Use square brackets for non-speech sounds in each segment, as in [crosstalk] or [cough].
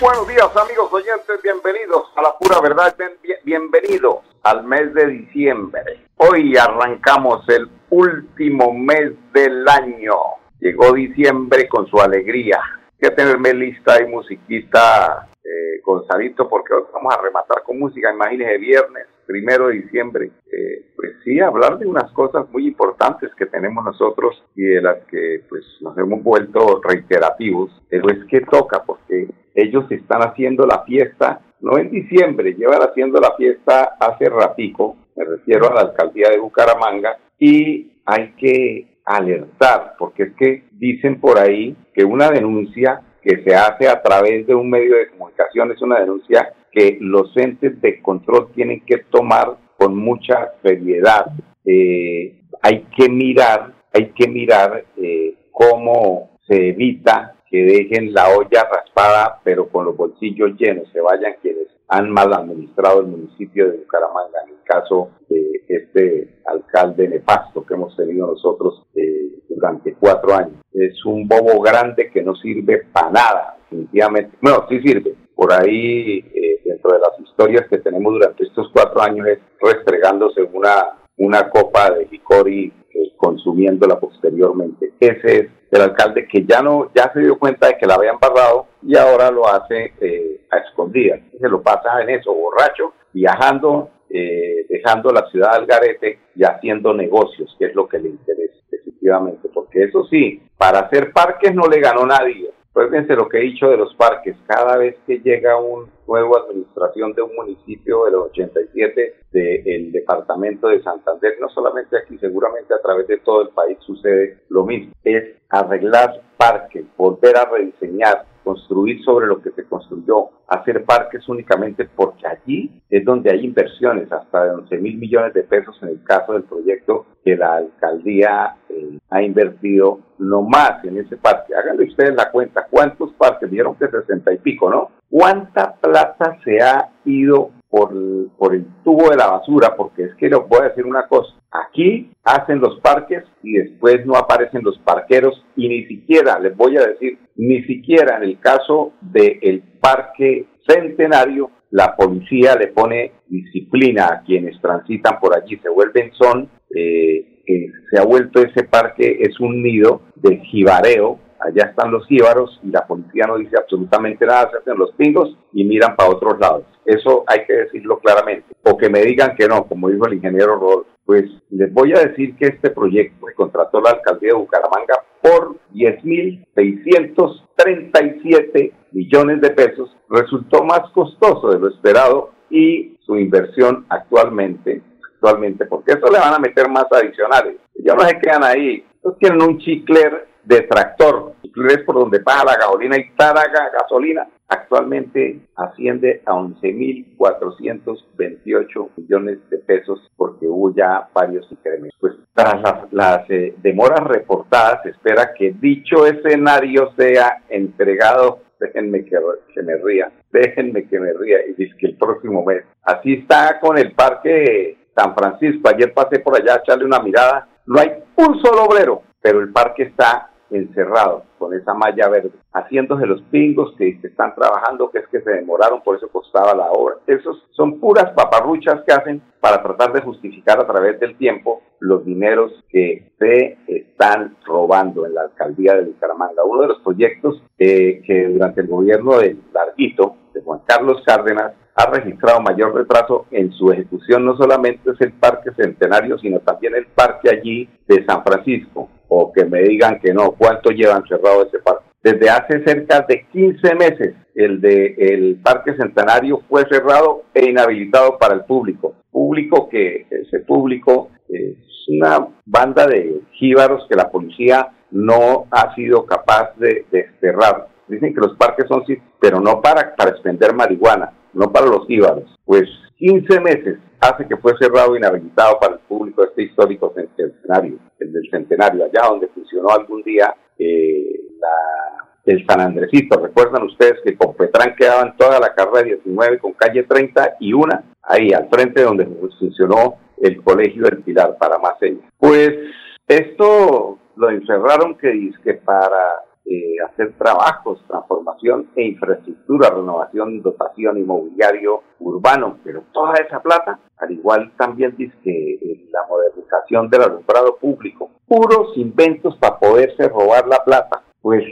buenos días amigos oyentes, bienvenidos a la pura verdad, bienvenidos al mes de diciembre. Hoy arrancamos el último mes del año. Llegó diciembre con su alegría. Hay que tenerme lista y musiquita eh, Gonzalito porque hoy vamos a rematar con música, imagínese viernes, primero de diciembre. Eh, pues sí, hablar de unas cosas muy importantes que tenemos nosotros y de las que pues nos hemos vuelto reiterativos, pero es que toca porque ellos están haciendo la fiesta, no en diciembre, llevan haciendo la fiesta hace ratico, me refiero a la alcaldía de Bucaramanga, y hay que alertar, porque es que dicen por ahí que una denuncia que se hace a través de un medio de comunicación es una denuncia que los entes de control tienen que tomar con mucha seriedad. Eh, hay que mirar, hay que mirar eh, cómo se evita que dejen la olla raspada, pero con los bolsillos llenos, se vayan quienes han mal administrado el municipio de Bucaramanga, en el caso de este alcalde nefasto que hemos tenido nosotros eh, durante cuatro años. Es un bobo grande que no sirve para nada, definitivamente. Bueno, sí sirve. Por ahí, eh, dentro de las historias que tenemos durante estos cuatro años, es restregándose una, una copa de licor y eh, consumiéndola posteriormente. Ese es el alcalde que ya no ya se dio cuenta de que la habían barrado y ahora lo hace eh, a escondidas. Se lo pasa en eso, borracho, viajando, eh, dejando la ciudad al garete y haciendo negocios, que es lo que le interesa, definitivamente. Porque eso sí, para hacer parques no le ganó nadie. Acuérdense lo que he dicho de los parques. Cada vez que llega una nueva administración de un municipio de los 87 del departamento de Santander, no solamente aquí, seguramente a través de todo el país sucede lo mismo. Es arreglar parques, volver a rediseñar, construir sobre lo que se construyó, hacer parques únicamente porque allí es donde hay inversiones, hasta de 11 mil millones de pesos en el caso del proyecto que la alcaldía eh, ha invertido no más en ese parque. Háganle ustedes la cuenta, ¿cuántos parques? Vieron que 60 y pico, ¿no? ¿Cuánta plata se ha ido por, por el tubo de la basura? Porque es que les voy a decir una cosa, aquí hacen los parques y después no aparecen los parqueros y ni siquiera, les voy a decir, ni siquiera en el caso del parque centenario, la policía le pone disciplina a quienes transitan por allí, se vuelven son, eh, se ha vuelto ese parque, es un nido de jibareo, allá están los jíbaros y la policía no dice absolutamente nada, se hacen los pingos y miran para otros lados. Eso hay que decirlo claramente. O que me digan que no, como dijo el ingeniero Rodolfo. Pues les voy a decir que este proyecto que contrató la alcaldía de Bucaramanga por 10.637 millones de pesos resultó más costoso de lo esperado y su inversión actualmente, actualmente, porque eso le van a meter más adicionales. Ya no se quedan ahí. Ellos tienen un chicler de tractor, es por donde paga la gasolina y taraga gasolina, actualmente asciende a 11.428 millones de pesos porque hubo ya varios incrementos. Pues tras las, eh, demoras reportadas, se espera que dicho escenario sea entregado. Déjenme que, que, me ría, déjenme que me ría, y dice que el próximo mes. Así está con el parque San Francisco, ayer pasé por allá a echarle una mirada, no hay un solo obrero, pero el parque está encerrado con esa malla verde, haciéndose los pingos que están trabajando, que es que se demoraron, por eso costaba la obra. Esos son puras paparruchas que hacen para tratar de justificar a través del tiempo los dineros que se están robando en la alcaldía de Bucaramanga. Uno de los proyectos que durante el gobierno de Larguito, Juan Carlos Cárdenas, ha registrado mayor retraso en su ejecución no solamente es el Parque Centenario, sino también el parque allí de San Francisco, o que me digan que no, ¿cuánto llevan cerrado ese parque? Desde hace cerca de 15 meses el de el Parque Centenario fue cerrado e inhabilitado para el público. Público que ese público es una banda de jíbaros que la policía no ha sido capaz de desterrar. Dicen que los parques son sí, pero no para, para expender marihuana no para los íbaros. Pues 15 meses hace que fue cerrado e inhabilitado para el público este histórico centenario, el del centenario, allá donde funcionó algún día eh, el San Andresito. Recuerdan ustedes que con Petrán quedaban toda la carrera 19 con calle 30 y una ahí al frente donde funcionó el Colegio del Pilar para más Pues esto lo encerraron que que para eh, hacer trabajos, transformación e infraestructura, renovación, dotación inmobiliario urbano, pero toda esa plata, al igual también dice que eh, la modernización del alumbrado público, puros inventos para poderse robar la plata. Pues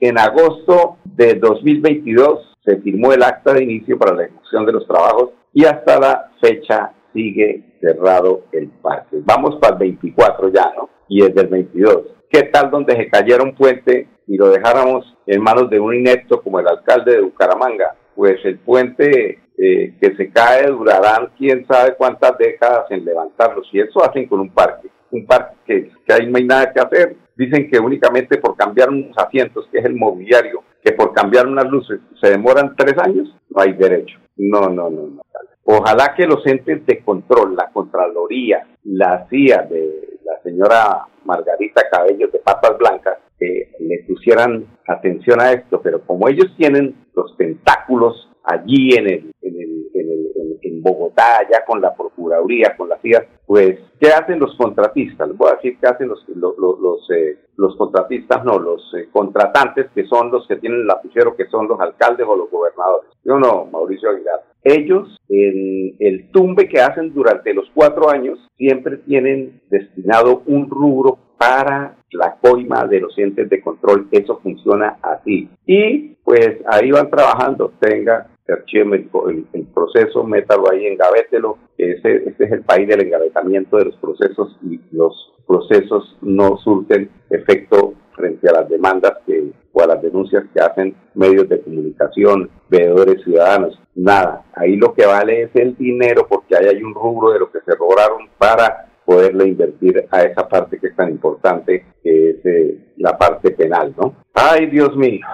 en agosto de 2022 se firmó el acta de inicio para la ejecución de los trabajos y hasta la fecha sigue cerrado el parque. Vamos para el 24 ya, ¿no? Y desde el 22. ¿Qué tal donde se cayera un puente y lo dejáramos en manos de un inepto como el alcalde de Bucaramanga, pues el puente eh, que se cae durarán quién sabe cuántas décadas en levantarlo. Si eso hacen con un parque, un parque que, que ahí no hay nada que hacer. Dicen que únicamente por cambiar unos asientos, que es el mobiliario, que por cambiar unas luces se demoran tres años, no hay derecho. No, no, no, no. Ojalá que los entes de control, la Contraloría, la CIA de la señora Margarita Cabello de Patas Blancas, le pusieran atención a esto, pero como ellos tienen los tentáculos allí en el, en el, en, Bogotá, allá con la Procuraduría, con la CIA, pues, ¿qué hacen los contratistas? Les voy a decir qué hacen los, los, los, eh, los contratistas, no, los eh, contratantes, que son los que tienen el lapicero, que son los alcaldes o los gobernadores. Yo no, Mauricio Aguilar. Ellos, en el tumbe que hacen durante los cuatro años, siempre tienen destinado un rubro para la coima de los entes de control. Eso funciona así. Y pues ahí van trabajando. Tenga, el, proceso, métalo ahí, engavételo. Ese, este es el país del engavetamiento de los procesos y los procesos no surten efecto frente a las demandas que, o a las denuncias que hacen medios de comunicación, veedores ciudadanos. Nada, ahí lo que vale es el dinero porque ahí hay un rubro de lo que se robaron para poderle invertir a esa parte que es tan importante, que es eh, la parte penal, ¿no? Ay, Dios mío,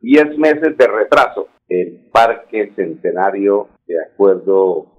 diez meses de retraso. El Parque Centenario, de acuerdo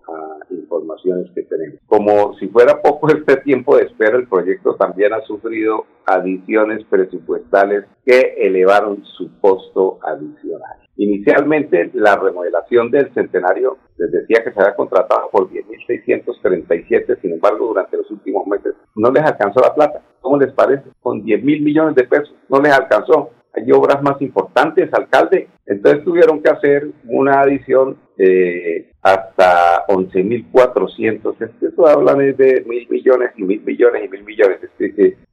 informaciones que tenemos. Como si fuera poco [laughs] este tiempo de espera, el proyecto también ha sufrido adiciones presupuestales que elevaron su costo adicional. Inicialmente, la remodelación del centenario les decía que se había contratado por 10.637, sin embargo, durante los últimos meses no les alcanzó la plata. ¿Cómo les parece? Con 10 mil millones de pesos no les alcanzó. Hay obras más importantes, alcalde. Entonces tuvieron que hacer una adición eh, hasta 11.400. Eso hablan de mil millones y mil millones y mil millones.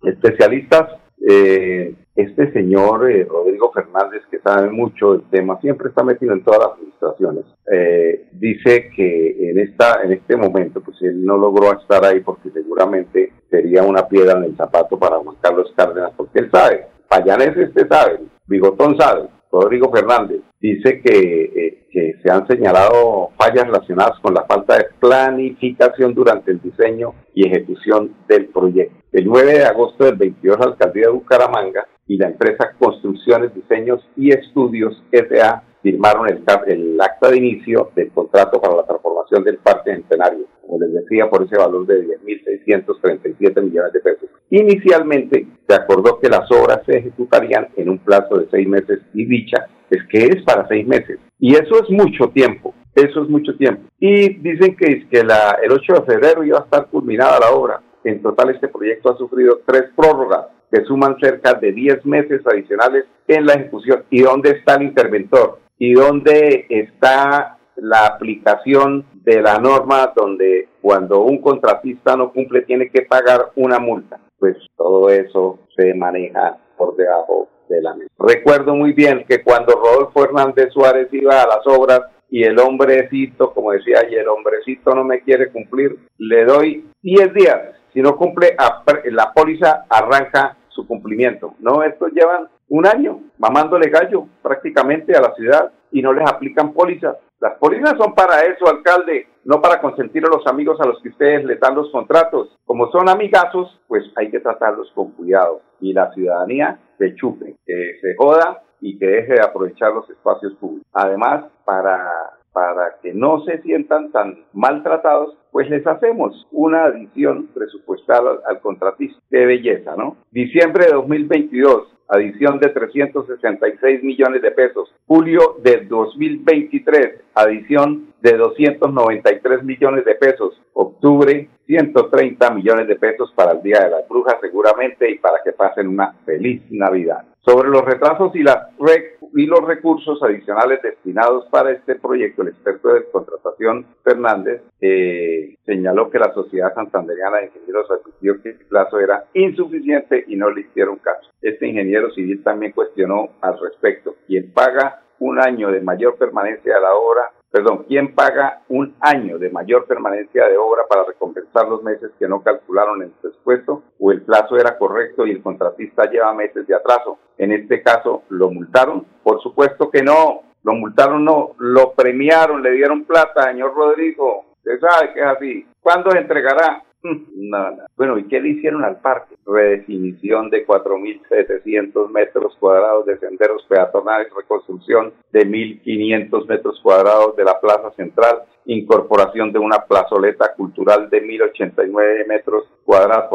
Especialistas eh, este señor eh, Rodrigo Fernández, que sabe mucho del tema, siempre está metido en todas las administraciones, eh, dice que en esta en este momento, pues él no logró estar ahí porque seguramente sería una piedra en el zapato para Juan Carlos Cárdenas, porque él sabe, Payanés este sabe, Bigotón sabe, Rodrigo Fernández, dice que, eh, que, se han señalado fallas relacionadas con la falta de planificación durante el diseño y ejecución del proyecto. El 9 de agosto del 22, la alcaldía de Bucaramanga y la empresa Construcciones, Diseños y Estudios SA firmaron el, el acta de inicio del contrato para la transformación del Parque Centenario, como les decía, por ese valor de 10.637 millones de pesos. Inicialmente se acordó que las obras se ejecutarían en un plazo de seis meses y dicha es que es para seis meses. Y eso es mucho tiempo, eso es mucho tiempo. Y dicen que, que la, el 8 de febrero iba a estar culminada la obra. En total este proyecto ha sufrido tres prórrogas que suman cerca de 10 meses adicionales en la ejecución. ¿Y dónde está el interventor? ¿Y dónde está la aplicación de la norma donde cuando un contratista no cumple tiene que pagar una multa? Pues todo eso se maneja por debajo de la mesa. Recuerdo muy bien que cuando Rodolfo Hernández Suárez iba a las obras y el hombrecito, como decía ayer, el hombrecito no me quiere cumplir, le doy 10 días. Si no cumple, la póliza arranca su cumplimiento. No, estos llevan un año mamándole gallo prácticamente a la ciudad y no les aplican pólizas. Las pólizas son para eso, alcalde, no para consentir a los amigos a los que ustedes les dan los contratos. Como son amigazos, pues hay que tratarlos con cuidado. Y la ciudadanía se chupe, que se joda y que deje de aprovechar los espacios públicos. Además, para para que no se sientan tan maltratados, pues les hacemos una adición presupuestal al, contratista. Qué belleza, ¿no? Diciembre de 2022, adición de 366 millones de pesos. Julio de 2023, adición de 293 millones de pesos. Octubre, 130 millones de pesos para el Día de las Brujas seguramente y para que pasen una feliz Navidad. Sobre los retrasos y, los recursos adicionales destinados para este proyecto, el experto de contratación Fernández eh, señaló que la Sociedad Santanderiana de Ingenieros advirtió que el plazo era insuficiente y no le hicieron caso. Este ingeniero civil también cuestionó al respecto. Quien paga un año de mayor permanencia de la obra perdón, ¿quién paga un año de mayor permanencia de obra para recompensar los meses que no calcularon en el presupuesto o el plazo era correcto y el contratista lleva meses de atraso? En este caso, ¿lo multaron? Por supuesto que no, lo multaron no, lo premiaron, le dieron plata, señor Rodrigo. Usted sabe que es así. ¿Cuándo entregará? No, Bueno, ¿y qué le hicieron al parque? Redefinición de 4.700 metros cuadrados de senderos peatonales, reconstrucción de 1.500 metros cuadrados de la plaza central, incorporación de una plazoleta cultural de 1.089 metros cuadrados,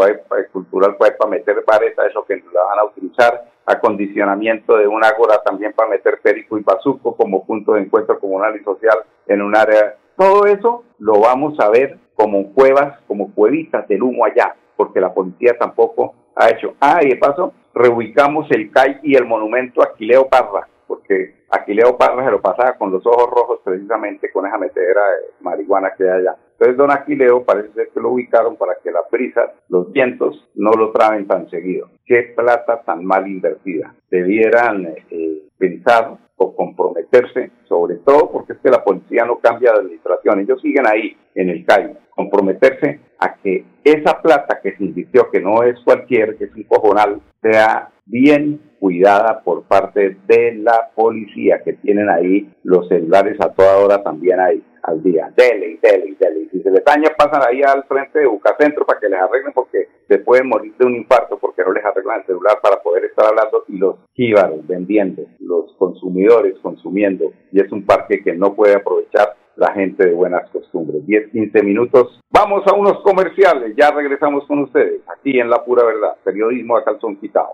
cultural puede para meter vareta, eso que la van a utilizar, acondicionamiento de un ágora también para meter perico y bazuco como punto de encuentro comunal y social en un área. Todo eso lo vamos a ver como cuevas, como cuevitas del humo allá, porque la policía tampoco ha hecho. Ah, y de paso, reubicamos el CAI y el monumento a Aquileo Parra, porque Aquileo Parra se lo pasaba con los ojos rojos precisamente con esa metedera de marihuana que hay allá. Entonces, don Aquileo parece ser que lo ubicaron para que las brisas, los vientos, no lo traben tan seguido. Qué plata tan mal invertida. Debieran eh, o comprometerse, sobre todo porque es que la policía no cambia de administración, ellos siguen ahí en el CAI, comprometerse a que esa plata que se invirtió, que no es cualquier, que es un cojonal, sea bien cuidada por parte de la policía, que tienen ahí los celulares a toda hora también ahí al día. Dele, dele, dele. Si se les daña, pasan ahí al frente de Bucacentro para que les arreglen porque se pueden morir de un infarto porque no les arreglan el celular para poder estar hablando y los jíbaros vendiendo, los consumidores consumiendo. Y es un parque que no puede aprovechar la gente de buenas costumbres. 10, 15 minutos. Vamos a unos comerciales. Ya regresamos con ustedes aquí en La Pura Verdad. Periodismo a calzón quitado.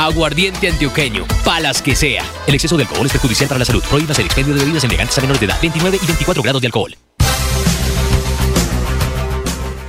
Aguardiente antioqueño, palas que sea. El exceso de alcohol es perjudicial para la salud. Prohíbas el expendio de bebidas elegantes a menores de edad, 29 y 24 grados de alcohol.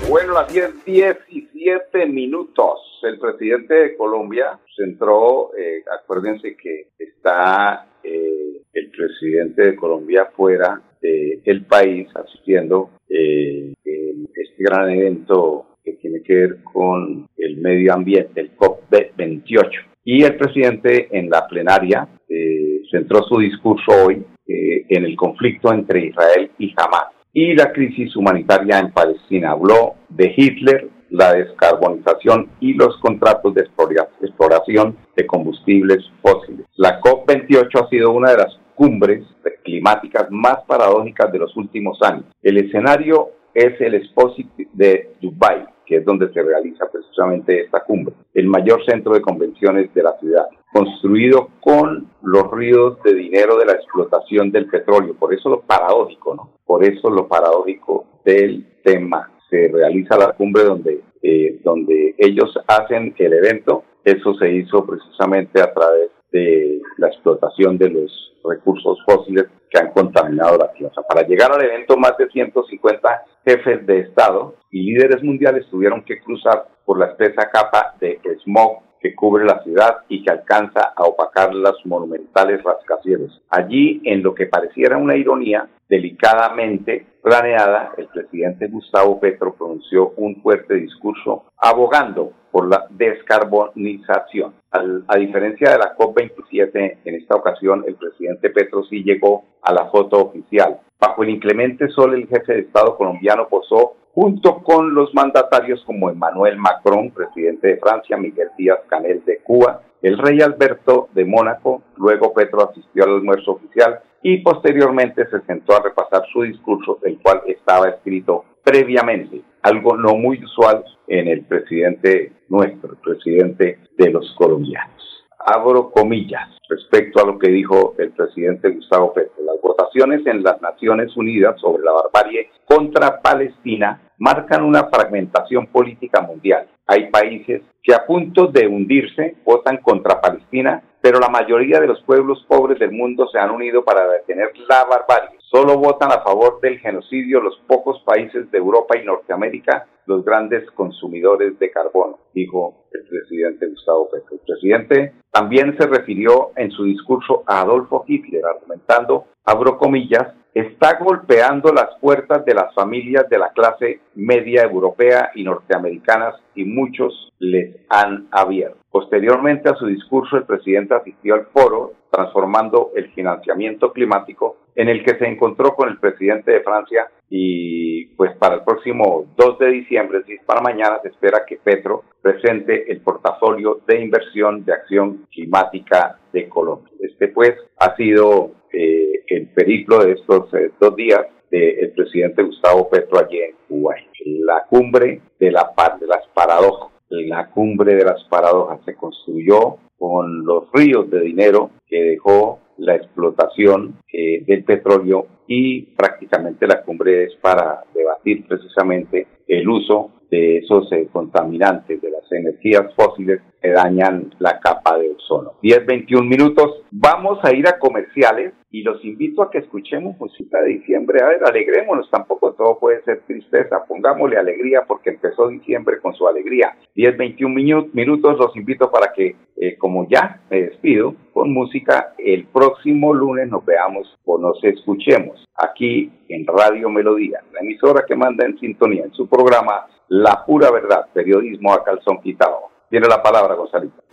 Bueno, las 10, 17 minutos. El presidente de Colombia centró, eh, acuérdense que está eh, el presidente de Colombia fuera del país asistiendo eh, este gran evento que tiene que ver con el medio ambiente, el COP28. Y el presidente en la plenaria eh, centró su discurso hoy eh, en el conflicto entre Israel y Hamas y la crisis humanitaria en Palestina. Habló de Hitler, la descarbonización y los contratos de exploración de combustibles fósiles. La COP28 ha sido una de las cumbres climáticas más paradójicas de los últimos años. El escenario es el Exposit de Dubai, que es donde se realiza precisamente esta cumbre, el mayor centro de convenciones de la ciudad, construido con los ríos de dinero de la explotación del petróleo. Por eso lo paradójico, ¿no? Por eso lo paradójico del tema. Se realiza la cumbre donde, eh, donde ellos hacen el evento. Eso se hizo precisamente a través de la explotación de los recursos fósiles que han contaminado la tierra. Para llegar al evento, más de 150 jefes de Estado y líderes mundiales tuvieron que cruzar por la espesa capa de smog que cubre la ciudad y que alcanza a opacar los monumentales rascacielos. Allí, en lo que pareciera una ironía, delicadamente planeada, el presidente Gustavo Petro pronunció un fuerte discurso abogando por la descarbonización. a diferencia de la COP27, en esta ocasión el presidente Petro sí llegó a la foto oficial. Bajo el inclemente sol, el jefe de Estado colombiano posó junto con los mandatarios como Emmanuel Macron, presidente de Francia, Miguel Díaz Canel de Cuba, el rey Alberto de Mónaco, luego Petro asistió al almuerzo oficial y posteriormente se sentó a repasar su discurso, el cual estaba escrito previamente, algo no muy usual en el presidente nuestro, el presidente de los colombianos. Abro comillas respecto a lo que dijo el presidente Gustavo Petro. Las votaciones en las Naciones Unidas sobre la barbarie contra Palestina marcan una fragmentación política mundial. Hay países que a punto de hundirse votan contra Palestina, pero la mayoría de los pueblos pobres del mundo se han unido para detener la barbarie. Solo votan a favor del genocidio los pocos países de Europa y Norteamérica, los grandes consumidores de carbono, dijo el presidente Gustavo Petro. El presidente también se refirió en su discurso a Adolfo Hitler, argumentando, abro comillas, está golpeando las puertas de las familias de la clase media europea y norteamericanas y muchos les han abierto. Posteriormente a su discurso, el presidente asistió al foro transformando el financiamiento climático en el que se encontró con el presidente de Francia y pues para el próximo 2 de diciembre, es decir, para mañana se espera que Petro presente el portafolio de inversión de acción climática de Colombia. Este pues ha sido eh, el periplo de estos eh, dos días del presidente Gustavo Petro allí en Cuba. La cumbre de, la, de las paradojas. La cumbre de las paradojas se construyó con los ríos de dinero que dejó la explotación eh, del petróleo y prácticamente la cumbre es para debatir precisamente el uso de esos eh, contaminantes de las energías fósiles que dañan la capa de ozono. 10, 21 minutos. Vamos a ir a comerciales y los invito a que escuchemos música de diciembre. A ver, alegrémonos, tampoco todo puede ser tristeza. Pongámosle alegría porque empezó diciembre con su alegría. 10, 21 minutos los invito para que, eh, como ya me despido con música, el próximo lunes nos veamos o nos escuchemos aquí en Radio Melodía, la emisora que manda en sintonía en su programa la pura verdad, periodismo a calzón quitado. Tiene la palabra, Gonzalito.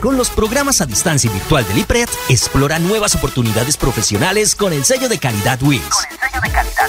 Con los programas a distancia virtual del IPRED, explora nuevas oportunidades profesionales con el sello de calidad WIS. Con el sello de calidad